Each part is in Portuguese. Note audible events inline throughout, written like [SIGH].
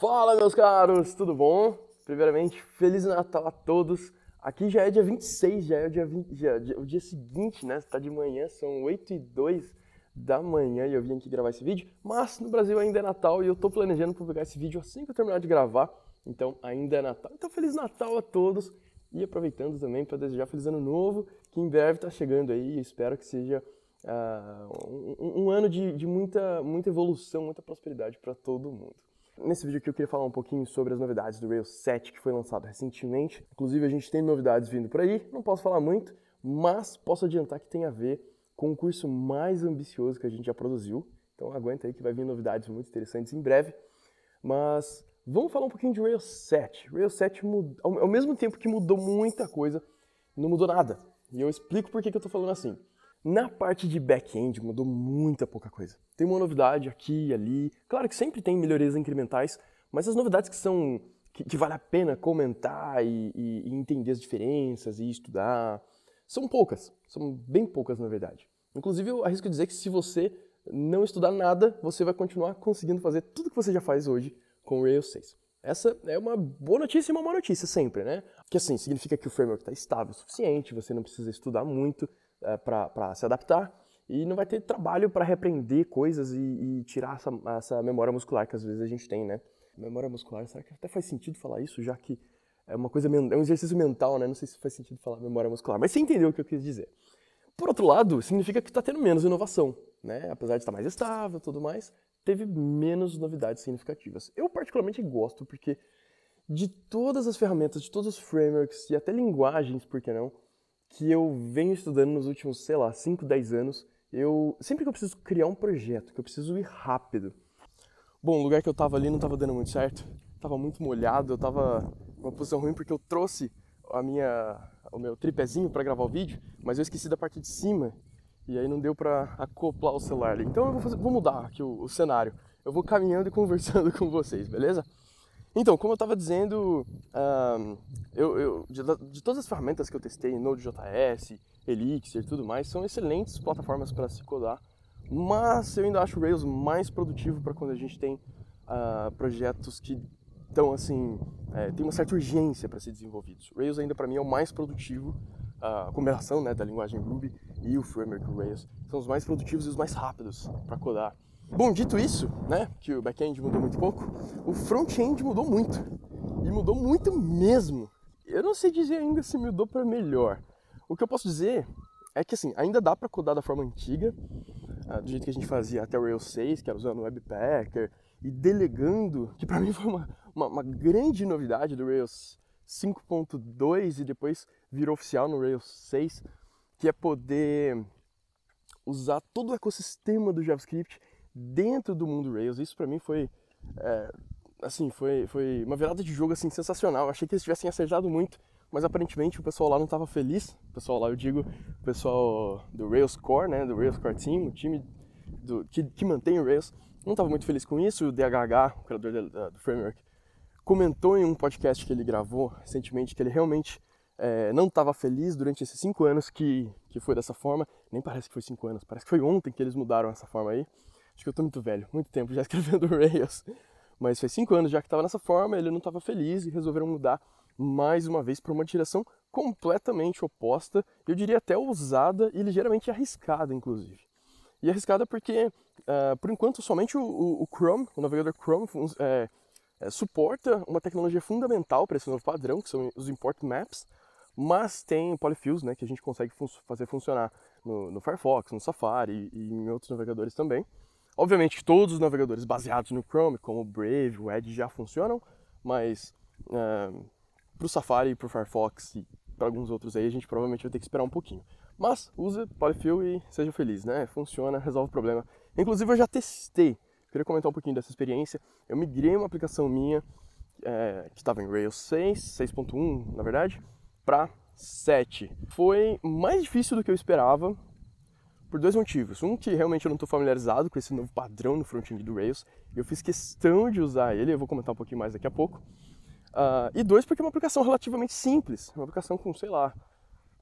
Fala, meus caros, tudo bom? Primeiramente, Feliz Natal a todos. Aqui já é dia 26, já é o dia, 20, já, o dia seguinte, né? Está de manhã, são 8 e 2 da manhã e eu vim aqui gravar esse vídeo. Mas no Brasil ainda é Natal e eu estou planejando publicar esse vídeo assim que eu terminar de gravar. Então ainda é Natal. Então Feliz Natal a todos. E aproveitando também para desejar Feliz Ano Novo, que em breve está chegando aí. Espero que seja uh, um, um, ano de, de muita, muita evolução, muita prosperidade para todo mundo. Nesse vídeo aqui eu queria falar um pouquinho sobre as novidades do Rails 7 que foi lançado recentemente. Inclusive a gente tem novidades vindo por aí, não posso falar muito, mas posso adiantar que tem a ver com o curso mais ambicioso que a gente já produziu. Então aguenta aí que vai vir novidades muito interessantes em breve. Mas vamos falar um pouquinho de Rails 7. Rails 7 mudou, ao mesmo tempo que mudou muita coisa, não mudou nada. E eu explico por que, que eu estou falando assim. Na parte de back-end mudou muita pouca coisa. Tem uma novidade aqui e ali. Claro que sempre tem melhorias incrementais, mas as novidades que são que, que vale a pena comentar e, e, e, entender as diferenças e estudar são poucas. São bem poucas na verdade. Inclusive eu arrisco dizer que se você não estudar nada, você vai continuar conseguindo fazer tudo que você já faz hoje com o Rails 6. Essa é uma boa notícia e uma má notícia sempre, né? Que assim, significa que o framework está estável o suficiente, você não precisa estudar muito, é, para se adaptar e não vai ter trabalho para repreender coisas e, e tirar essa, essa, memória muscular que às vezes a gente tem, né? Memória muscular, será que até faz sentido falar isso, já que é uma coisa, é um exercício mental, né? Não sei se faz sentido falar memória muscular, mas você entendeu o que eu quis dizer. Por outro lado, significa que está tendo menos inovação, né? Apesar de estar mais estável tudo mais, teve menos novidades significativas. Eu particularmente gosto porque de todas as ferramentas, de todos os frameworks e até linguagens, por que não, que eu venho estudando nos últimos, sei lá, 5, 10 anos, eu sempre que eu preciso criar um projeto, que eu preciso ir rápido. Bom, o lugar que eu tava ali não tava dando muito certo, tava muito molhado, eu tava numa posição ruim porque eu trouxe a minha o meu tripézinho para gravar o vídeo, mas eu esqueci da parte de cima e aí não deu para acoplar o celular ali. Então eu vou, fazer, vou mudar aqui o, o cenário. Eu vou caminhando e [LAUGHS] conversando com vocês, beleza? Então, como eu estava dizendo, um, eu, eu, de, de, todas as ferramentas que eu testei, Node.js, Elixir e tudo mais, são excelentes plataformas para se codar, mas eu ainda acho o Rails mais produtivo para quando a gente tem uh, projetos que estão assim, é, tem uma certa urgência para ser desenvolvidos. Rails ainda para mim é o mais produtivo, a combinação né, da linguagem Ruby e o framework Rails são os mais produtivos e os mais rápidos para codar. Bom, dito isso, né, que o back-end mudou muito pouco, o front-end mudou muito. E mudou muito mesmo. Eu não sei dizer ainda se mudou para melhor. O que eu posso dizer é que assim, ainda dá para codar da forma antiga, ah, do jeito que a gente fazia até o Rails 6, que era usando o Webpacker e delegando, que para [LAUGHS] mim foi uma, uma, uma, grande novidade do Rails 5.2 e depois virou oficial no Rails 6, que é poder usar todo o ecossistema do JavaScript dentro do mundo Rails. Isso para mim foi é, assim, foi, foi uma virada de jogo assim sensacional. Eu achei que eles tivessem acertado muito, mas aparentemente o pessoal lá não estava feliz. O pessoal lá, eu digo, o pessoal do Rails Core, né, do Rails Core Team, o time do, que, que mantém o Rails, não estava muito feliz com isso. O DHH, o criador do, do framework, comentou em um podcast que ele gravou recentemente que ele realmente é, não estava feliz durante esses cinco anos que, que foi dessa forma. Nem parece que foi cinco anos, parece que foi ontem que eles mudaram essa forma aí. Acho que eu tô muito velho, muito tempo já [LAUGHS] escrevendo Rails. Mas faz cinco anos já que estava nessa forma, ele não estava feliz e resolveram mudar mais uma vez para uma direção completamente oposta, eu diria até ousada e ligeiramente arriscada, inclusive. E arriscada porque, uh, por enquanto, somente o, o, o, Chrome, o navegador Chrome, é, é, suporta uma tecnologia fundamental para esse novo padrão, que são os import maps, mas tem polyfills, né, que a gente consegue fun fazer funcionar no, no, Firefox, no Safari e, e em outros navegadores também. Obviamente todos os navegadores baseados no Chrome, como o Brave, o Edge, já funcionam, mas uh, para o Safari, para o Firefox e para alguns outros aí a gente provavelmente vai ter que esperar um pouquinho. Mas use Polyfill e seja feliz, né? Funciona, [LAUGHS] resolve o problema. Inclusive eu já testei, queria comentar um pouquinho dessa experiência. Eu migrei uma aplicação minha é, que estava em Rails 6, 6.1 na verdade, para 7. Foi mais difícil do que eu esperava, por dois motivos. Um, que realmente eu não estou familiarizado com esse novo padrão no front-end do Rails, eu fiz questão de usar ele, eu vou comentar um pouquinho mais daqui a pouco. Uh, e dois, porque é uma aplicação relativamente simples, uma aplicação com, sei lá,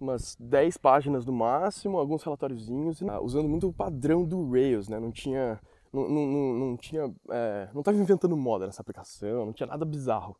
umas 10 páginas no máximo, alguns relatóriozinhos, uh, usando muito o padrão do Rails, né? não tinha não, não, não, tinha, é, não estava inventando moda nessa aplicação, não tinha nada bizarro.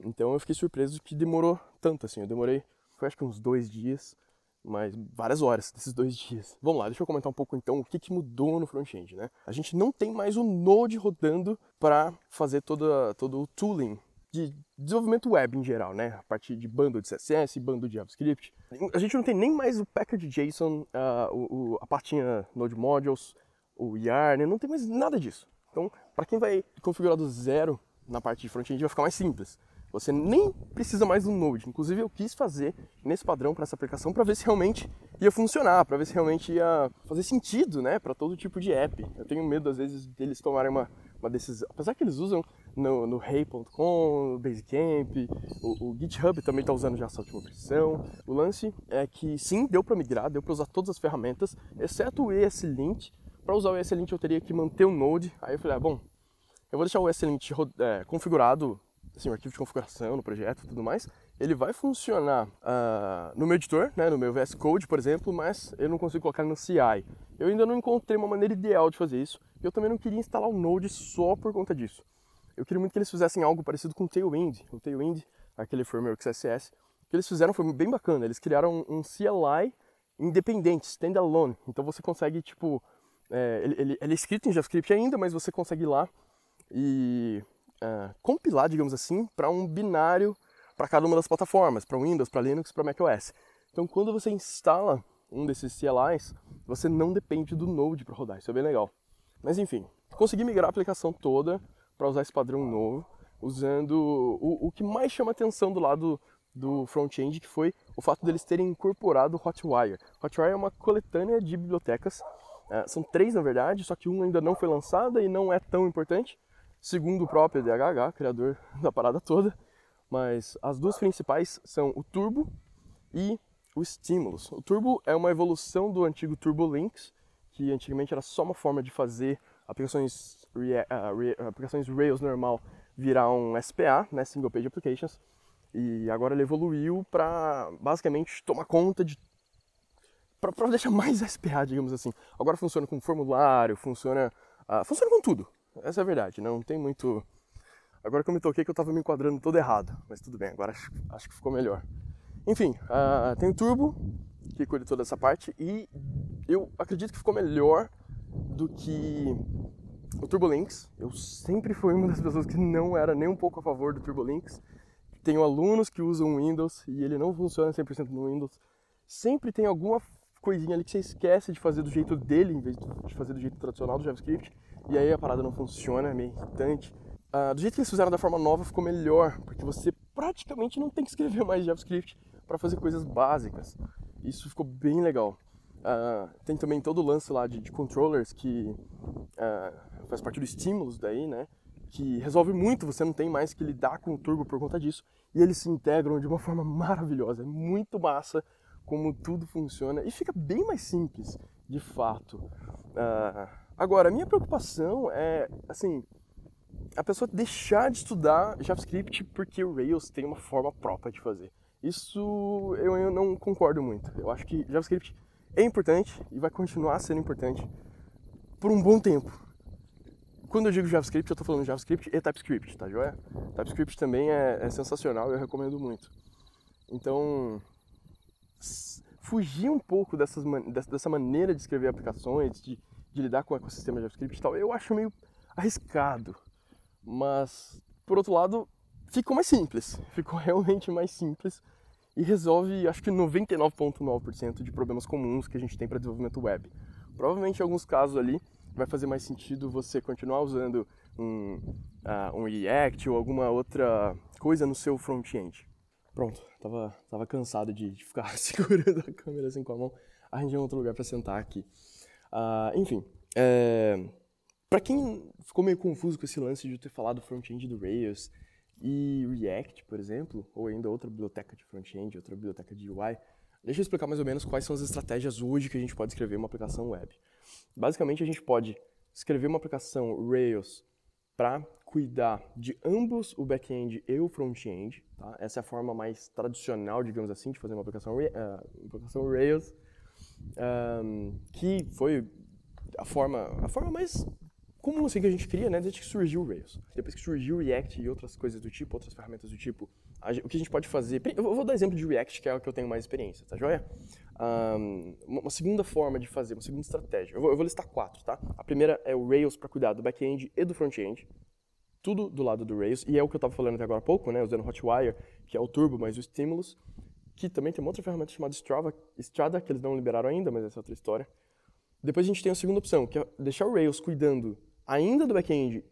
Então eu fiquei surpreso que demorou tanto assim. Eu demorei, foi acho que uns dois dias, mas várias horas [LAUGHS] desses dois dias. Vamos lá, deixa eu comentar um pouco então o que, que mudou no front-end, né? A gente não tem mais o Node rodando para fazer toda, todo o tooling de desenvolvimento web em geral, né? A partir de bando de CSS, bando de JavaScript. A gente não tem nem mais o package JSON, uh, o, o, a partinha Node Modules, o Yarn, não tem mais nada disso. Então, para quem vai configurar do zero na parte de front-end, vai ficar mais simples. Você nem precisa mais do Node. Inclusive, eu quis fazer nesse padrão para essa aplicação para ver se realmente ia funcionar, para ver se realmente ia fazer sentido, né, para todo tipo de app. Eu tenho medo às vezes deles tomarem uma, uma decisão, apesar que eles usam no, Hey.com, no Basecamp, o, o GitHub também está usando já essa última versão. O lance é que sim, deu para migrar, deu para usar todas as ferramentas, exceto o ESLint. Para usar o ESLint eu teria que manter o Node. Aí eu falei, ah, bom, eu vou deixar o ESLint é, configurado assim, o arquivo de configuração no projeto e tudo mais, ele vai funcionar uh, no meu editor, né, no meu VS Code, por exemplo, mas eu não consigo colocar no CI. Eu ainda não encontrei uma maneira ideal de fazer isso. Eu também não queria instalar o Node só por conta disso. Eu queria muito que eles fizessem algo parecido com o Tailwind. O Tailwind, aquele framework CSS, que eles fizeram foi bem bacana. Eles criaram um CLI independente, standalone. Então você consegue, tipo, é, ele, ele, ele é escrito em JavaScript ainda, mas você consegue ir lá e uh, compilar, digamos assim, para um binário para cada uma das plataformas, para Windows, para Linux, para macOS. Então, quando você instala um desses CLIs, você não depende do Node para rodar. Isso é bem legal. Mas enfim, consegui migrar a aplicação toda para usar esse padrão novo, usando o, o que mais chama atenção do lado do front-end, que foi o fato deles terem incorporado o Hotwire. Hotwire é uma coletânea de bibliotecas, uh, são três na verdade, só que uma ainda não foi lançada e não é tão importante, segundo o próprio DHH, criador [LAUGHS] da parada toda, mas as duas principais são o Turbo e o Stimulus. O Turbo é uma evolução do antigo Turbo Links, que antigamente era só uma forma de fazer aplicações, uh, aplicações Rails normal virar um SPA, né, Single Page Applications, e agora ele evoluiu para basicamente tomar conta de para deixar [LAUGHS] mais SPA, digamos assim. Agora funciona com formulário, funciona, uh, funciona com tudo. Essa é a verdade, não tem muito. Agora que eu me toquei que eu tava me enquadrando todo errado, mas tudo bem, agora acho, acho que ficou melhor. Enfim, uh, tem o Turbo, que cuida toda essa parte, e eu acredito que ficou melhor do que o Turbolinks. Eu sempre fui uma das pessoas que não era nem um pouco a favor do Turbolinks. Tenho alunos que usam Windows e ele não funciona 100% no Windows. Sempre tem alguma coisinha ali que você esquece de fazer do jeito dele em vez de fazer do jeito tradicional do JavaScript e aí a parada não funciona, é meio irritante. Uh, do jeito que eles fizeram da forma nova ficou melhor, porque você praticamente não tem que escrever mais JavaScript para fazer coisas básicas. Isso ficou bem legal. Uh, tem também todo o lance lá de, de controllers que uh, faz parte do estímulos daí, né? Que resolve muito, você não tem mais que lidar com o turbo por conta disso. E eles se integram de uma forma [LAUGHS] maravilhosa, é muito massa como tudo funciona e fica bem mais simples, de fato. Uh, Agora, a minha preocupação é, assim, a pessoa deixar de estudar JavaScript porque o Rails tem uma forma própria de fazer. Isso eu, não concordo muito. Eu acho que JavaScript é importante e vai continuar sendo importante por um bom tempo. Quando eu digo JavaScript, eu estou falando JavaScript e TypeScript, tá joia? TypeScript também é, é sensacional e eu recomendo muito. Então, fugir um pouco dessas, dessa maneira de escrever aplicações, de de lidar com o ecossistema JavaScript e tal, eu acho meio arriscado. Mas, por outro lado, ficou mais simples. Ficou realmente mais simples e resolve, acho que 99,9% de problemas comuns que a gente tem para desenvolvimento web. Provavelmente em alguns casos ali vai fazer mais sentido você continuar usando um, uh, um React ou alguma outra coisa no seu front-end. Pronto, tava, tava cansado de, de ficar [LAUGHS] segurando a câmera assim com a mão. Arranjei um outro lugar para sentar aqui. Uh, enfim, é, para quem ficou meio confuso com esse lance de eu ter falado front-end do Rails e React, por exemplo, ou ainda outra biblioteca de front-end, outra biblioteca de UI, deixa eu explicar mais ou menos quais são as estratégias hoje que a gente pode escrever uma aplicação web. Basicamente, a gente pode escrever uma aplicação Rails para cuidar de ambos o back-end e o front-end. Tá? Essa é a forma mais tradicional, digamos assim, de fazer uma aplicação, uh, aplicação Rails um, que foi a forma, a forma mais como assim que a gente cria, né, desde que surgiu o Rails. Depois que surgiu o React e outras coisas do tipo, outras ferramentas do tipo, a, o que a gente pode fazer... Eu vou dar exemplo de React, que é o que eu tenho mais experiência, tá joia? Um, uma segunda forma de fazer, uma segunda estratégia. Eu vou, eu vou listar quatro, tá? A primeira é o Rails para cuidar do back-end e do front-end. Tudo do lado do Rails, e é o que eu estava falando até agora há pouco, né, usando Hotwire, que é o Turbo mais o Stimulus, que também tem uma outra ferramenta chamada Strava, Strada, que eles não liberaram ainda, mas essa é outra história. Depois a gente tem a segunda opção, que é deixar o Rails cuidando ainda do back-end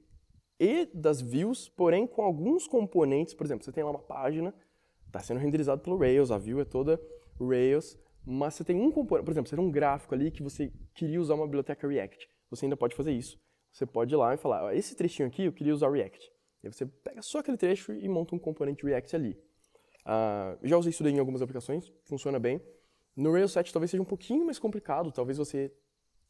e das views, porém com alguns componentes, por exemplo, você tem lá uma página, está sendo renderizado pelo Rails, a view é toda Rails, mas você tem um componente, por exemplo, você tem um gráfico ali que você queria usar uma biblioteca React, você ainda pode fazer isso. Você pode ir lá e falar, esse trechinho aqui eu queria usar React. E aí você pega só aquele trecho e monta um componente React ali. Uh, já usei isso daí em algumas aplicações, funciona bem. No Rails 7 talvez seja um pouquinho mais complicado, talvez você,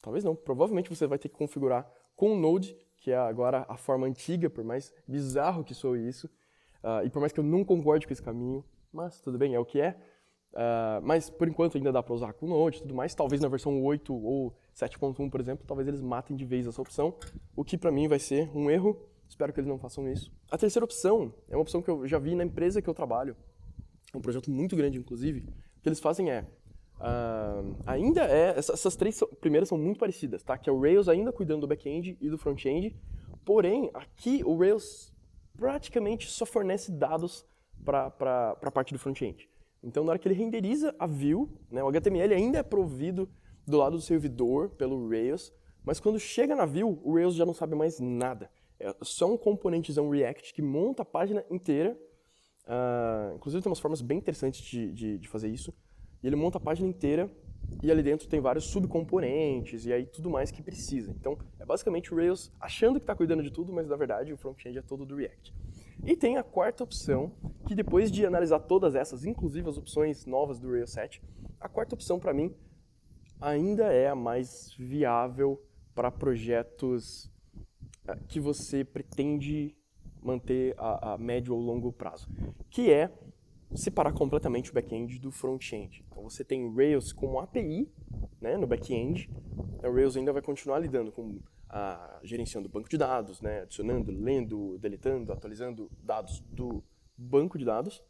talvez não, provavelmente você vai ter que configurar com o Node, que é agora a forma antiga, por mais bizarro que sou isso, uh, e por mais que eu não concorde com esse caminho, mas tudo bem, é o que é. Uh, mas por enquanto ainda dá para usar com Node e tudo mais. Talvez na versão 8 ou 7.1, por exemplo, talvez eles matem de vez essa opção, o que para mim vai ser um erro. Espero que eles não façam isso. A terceira opção é uma opção que eu já vi na empresa que eu trabalho, um projeto muito grande, inclusive. O que eles fazem é Uh, ainda é, essas três primeiras são muito parecidas, tá? Que é o Rails ainda cuidando do back-end e do front-end, porém, aqui o Rails praticamente só fornece dados para a parte do front-end. Então, na hora que ele renderiza a view, né, o HTML ainda é provido do lado do servidor pelo Rails, mas quando chega na view, o Rails já não sabe mais nada. É só um componentezão React que monta a página inteira. Uh, inclusive, tem umas formas bem interessantes de, de, de fazer isso e ele monta a página inteira e ali dentro tem vários subcomponentes e aí tudo mais que precisa. Então, é basicamente o Rails achando que está cuidando de tudo, mas na verdade o front-end é todo do React. E tem a quarta opção, que depois de analisar todas essas, inclusive as opções novas do Rails 7, a quarta opção para mim ainda é a mais viável para projetos eh, que você pretende manter a, a médio ou longo prazo, que é separar completamente o back-end do front-end. Então você tem Rails como API né, no back-end, o Rails ainda vai continuar lidando com a gerenciando banco de dados, né, adicionando, lendo, deletando, atualizando dados do banco de dados,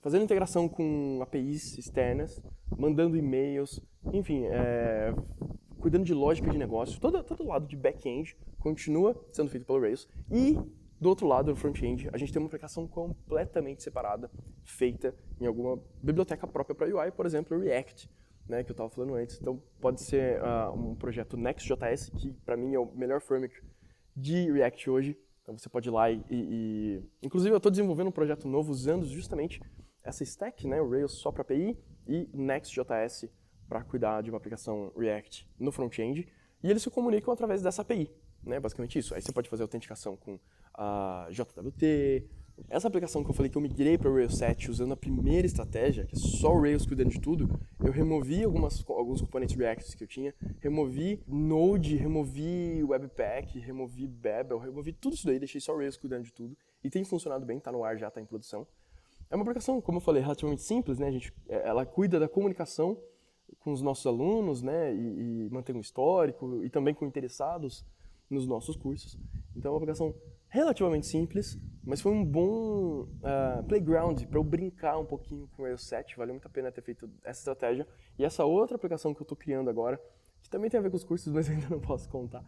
fazendo integração com APIs externas, mandando e-mails, enfim, é, cuidando de lógica de negócio, todo, todo lado de back-end continua sendo feito pelo Rails e do outro lado, no front-end, a gente tem uma aplicação completamente separada, feita em alguma biblioteca própria para UI, por exemplo, React, né, que eu estava falando antes. Então, pode ser uh, um projeto Next.js, que para mim é o melhor framework de React hoje. Então, você pode ir lá e... e... Inclusive, eu estou desenvolvendo um projeto novo usando justamente essa stack, né, o Rails só para API e Next.js para cuidar de uma aplicação React no front-end. E eles se comunicam através dessa API, né, basicamente isso. Aí você pode fazer autenticação com a JWT. Essa aplicação que eu falei que eu migrei para o Rails 7 usando a primeira estratégia, que é só o Rails cuidando de tudo, eu removi algumas, alguns componentes React que eu tinha, removi Node, removi Webpack, removi Babel, removi tudo isso daí, deixei só o Rails cuidando de tudo. E tem funcionado bem, está no ar já, está em produção. É uma aplicação, como eu falei, relativamente simples, né? A gente, é, ela cuida da comunicação com os nossos alunos, né? E, e mantém um histórico, e também com interessados nos nossos cursos. Então é uma aplicação relativamente simples, mas foi um bom uh, playground para eu brincar um pouquinho com o Rails 7. Valeu muito a pena ter feito essa estratégia. E essa outra aplicação que eu estou criando agora, que também tem a ver com os cursos, [LAUGHS] mas ainda não posso contar.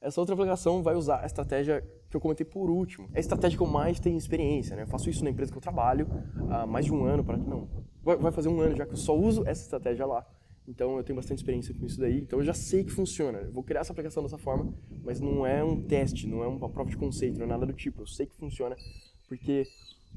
Essa outra aplicação vai usar a estratégia que eu comentei por último. É a estratégia que eu mais tenho experiência. Né? Eu faço isso na empresa que eu trabalho há mais de um ano. Para não, vai fazer um ano já que eu só uso essa estratégia lá. Então eu tenho bastante experiência com isso daí, então eu já sei que funciona. Eu vou criar essa aplicação dessa forma, mas não é um teste, não é uma prova de conceito, não é nada do tipo. Eu sei que funciona porque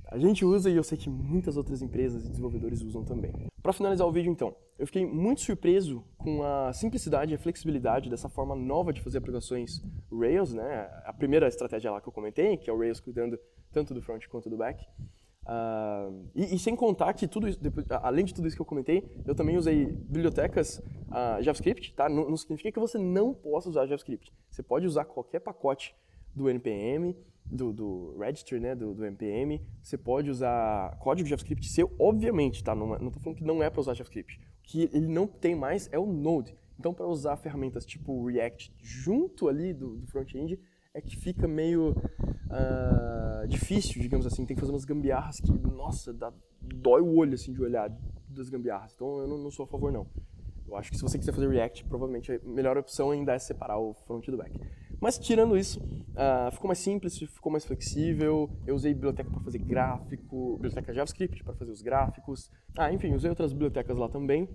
a gente usa e eu sei que muitas outras empresas e desenvolvedores usam também. Para finalizar o vídeo então, eu fiquei muito surpreso com a simplicidade e a flexibilidade dessa forma nova de fazer aplicações Rails, né? A primeira estratégia lá que eu comentei, que é o Rails cuidando tanto do front quanto do back. Uh, e, e, sem contar que tudo isso, depois, além de tudo isso que eu comentei, eu também usei bibliotecas uh, JavaScript, tá? Não, não, significa que você não possa usar JavaScript. Você pode usar qualquer pacote do npm, do, do registry, né, do, do npm. Você pode usar código JavaScript seu, obviamente, tá? Não estou falando que não é para usar JavaScript. O que ele não tem mais é o Node, Então, para usar ferramentas tipo React junto ali do, do front-end, é que fica meio uh, difícil, digamos assim. Tem que fazer umas gambiarras que, nossa, dá, dói o olho assim de olhar das gambiarras. Então, eu não, não sou a favor, não. Eu acho que se você quiser fazer React, provavelmente a melhor opção ainda é separar o front do back. Mas tirando isso, uh, ficou mais simples, ficou mais flexível. Eu usei biblioteca para fazer gráfico, biblioteca JavaScript para fazer os gráficos. Ah, enfim, usei outras bibliotecas lá também.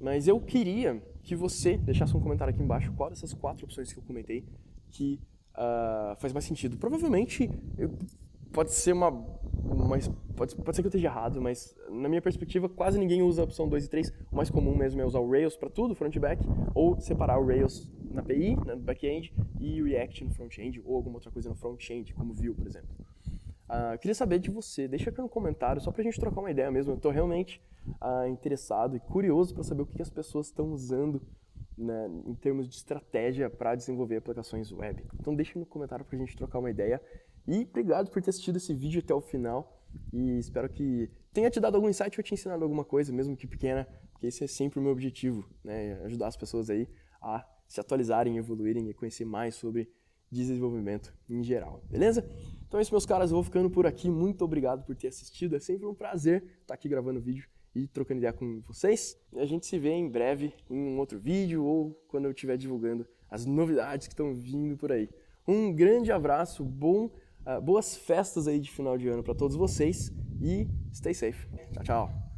Mas eu queria que você deixasse um comentário aqui embaixo qual dessas quatro opções que eu comentei que uh, faz mais sentido. Provavelmente pode ser uma, uma pode, pode ser que eu esteja errado, mas na minha perspectiva quase ninguém usa a opção 2 e 3. O mais comum mesmo é usar o Rails para tudo, front e back, ou separar o Rails na API, no back-end, e React no front-end, ou alguma outra coisa no front-end, como Vue, por exemplo. Uh, queria saber de você, deixa aqui no comentário, só para a gente trocar uma ideia mesmo. Eu estou realmente uh, interessado e curioso para saber o que as pessoas estão usando né, em termos de estratégia para desenvolver aplicações web. Então deixa no comentário para a gente trocar uma ideia. E obrigado por ter assistido esse vídeo até o final. E espero que tenha te dado algum insight ou te ensinado alguma coisa, mesmo que pequena, porque esse é sempre o meu objetivo, né, ajudar as pessoas aí a se atualizarem, evoluírem e conhecer mais sobre desenvolvimento em geral, beleza? Então é isso, meus caras, eu vou ficando por aqui. Muito obrigado por ter assistido. É sempre um prazer estar aqui gravando vídeo e trocando ideia com vocês. A gente se vê em breve em um outro vídeo ou quando eu estiver divulgando as novidades que estão vindo por aí. Um grande abraço, bom, uh, boas festas aí de final de ano para todos vocês e stay safe. Tchau, tchau.